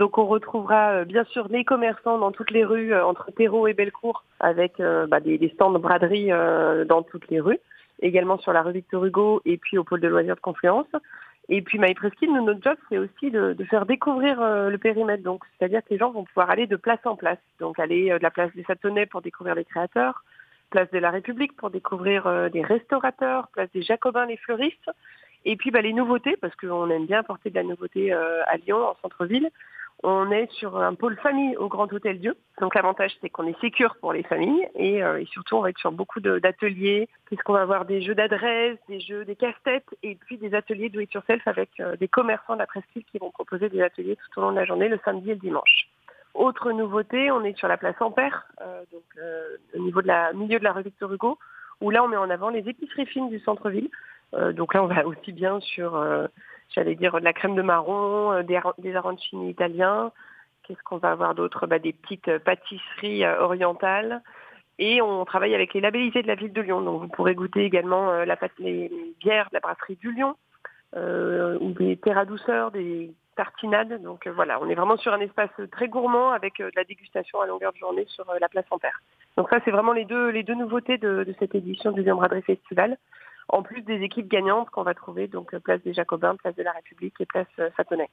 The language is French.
Donc on retrouvera bien sûr les commerçants dans toutes les rues entre Terreau et Bellecour avec bah, des, stands de braderie dans toutes les rues, également sur la rue Victor Hugo et puis au pôle de loisirs de Confluence. Et puis MyPreskin, notre job, c'est aussi de, faire découvrir le périmètre. Donc, c'est-à-dire que les gens vont pouvoir aller de place en place. Donc, aller de la place des Satonnais pour découvrir les créateurs, place de la République pour découvrir euh, des restaurateurs, place des Jacobins, les fleuristes, et puis bah, les nouveautés, parce qu'on aime bien apporter de la nouveauté euh, à Lyon, en centre-ville. On est sur un pôle famille au Grand Hôtel Dieu. Donc l'avantage, c'est qu'on est sécure pour les familles et, euh, surtout, on va être sur beaucoup d'ateliers, puisqu'on va avoir des jeux d'adresse, des jeux, des casse-têtes et puis des ateliers do it yourself avec des commerçants de la presqu'île qui vont proposer des ateliers tout au long de la journée, le samedi et le dimanche. Autre nouveauté, on est sur la place Ampère, euh, donc euh, au niveau de la milieu de la rue Victor Hugo, où là on met en avant les épiceries fines du centre-ville. Euh, donc là on va aussi bien sur, euh, j'allais dire, de la crème de marron, euh, des, arancini italiens. Qu'est-ce qu'on va avoir d'autre? Bah, Des petites pâtisseries orientales. Et on travaille avec les labellisés de la ville de Lyon. Donc vous pourrez goûter également la, les bières de la brasserie du Lyon, ou des terres à douceur, des tartinade. Donc euh, voilà, on est vraiment sur un espace très gourmand avec euh, de la dégustation à longueur de journée sur euh, la place Ampère. Donc ça, c'est vraiment les deux, nouveautés de, cette édition du Braderie Festival. En plus des équipes gagnantes qu'on va trouver, donc place des Jacobins, place de la République et place Satonnet.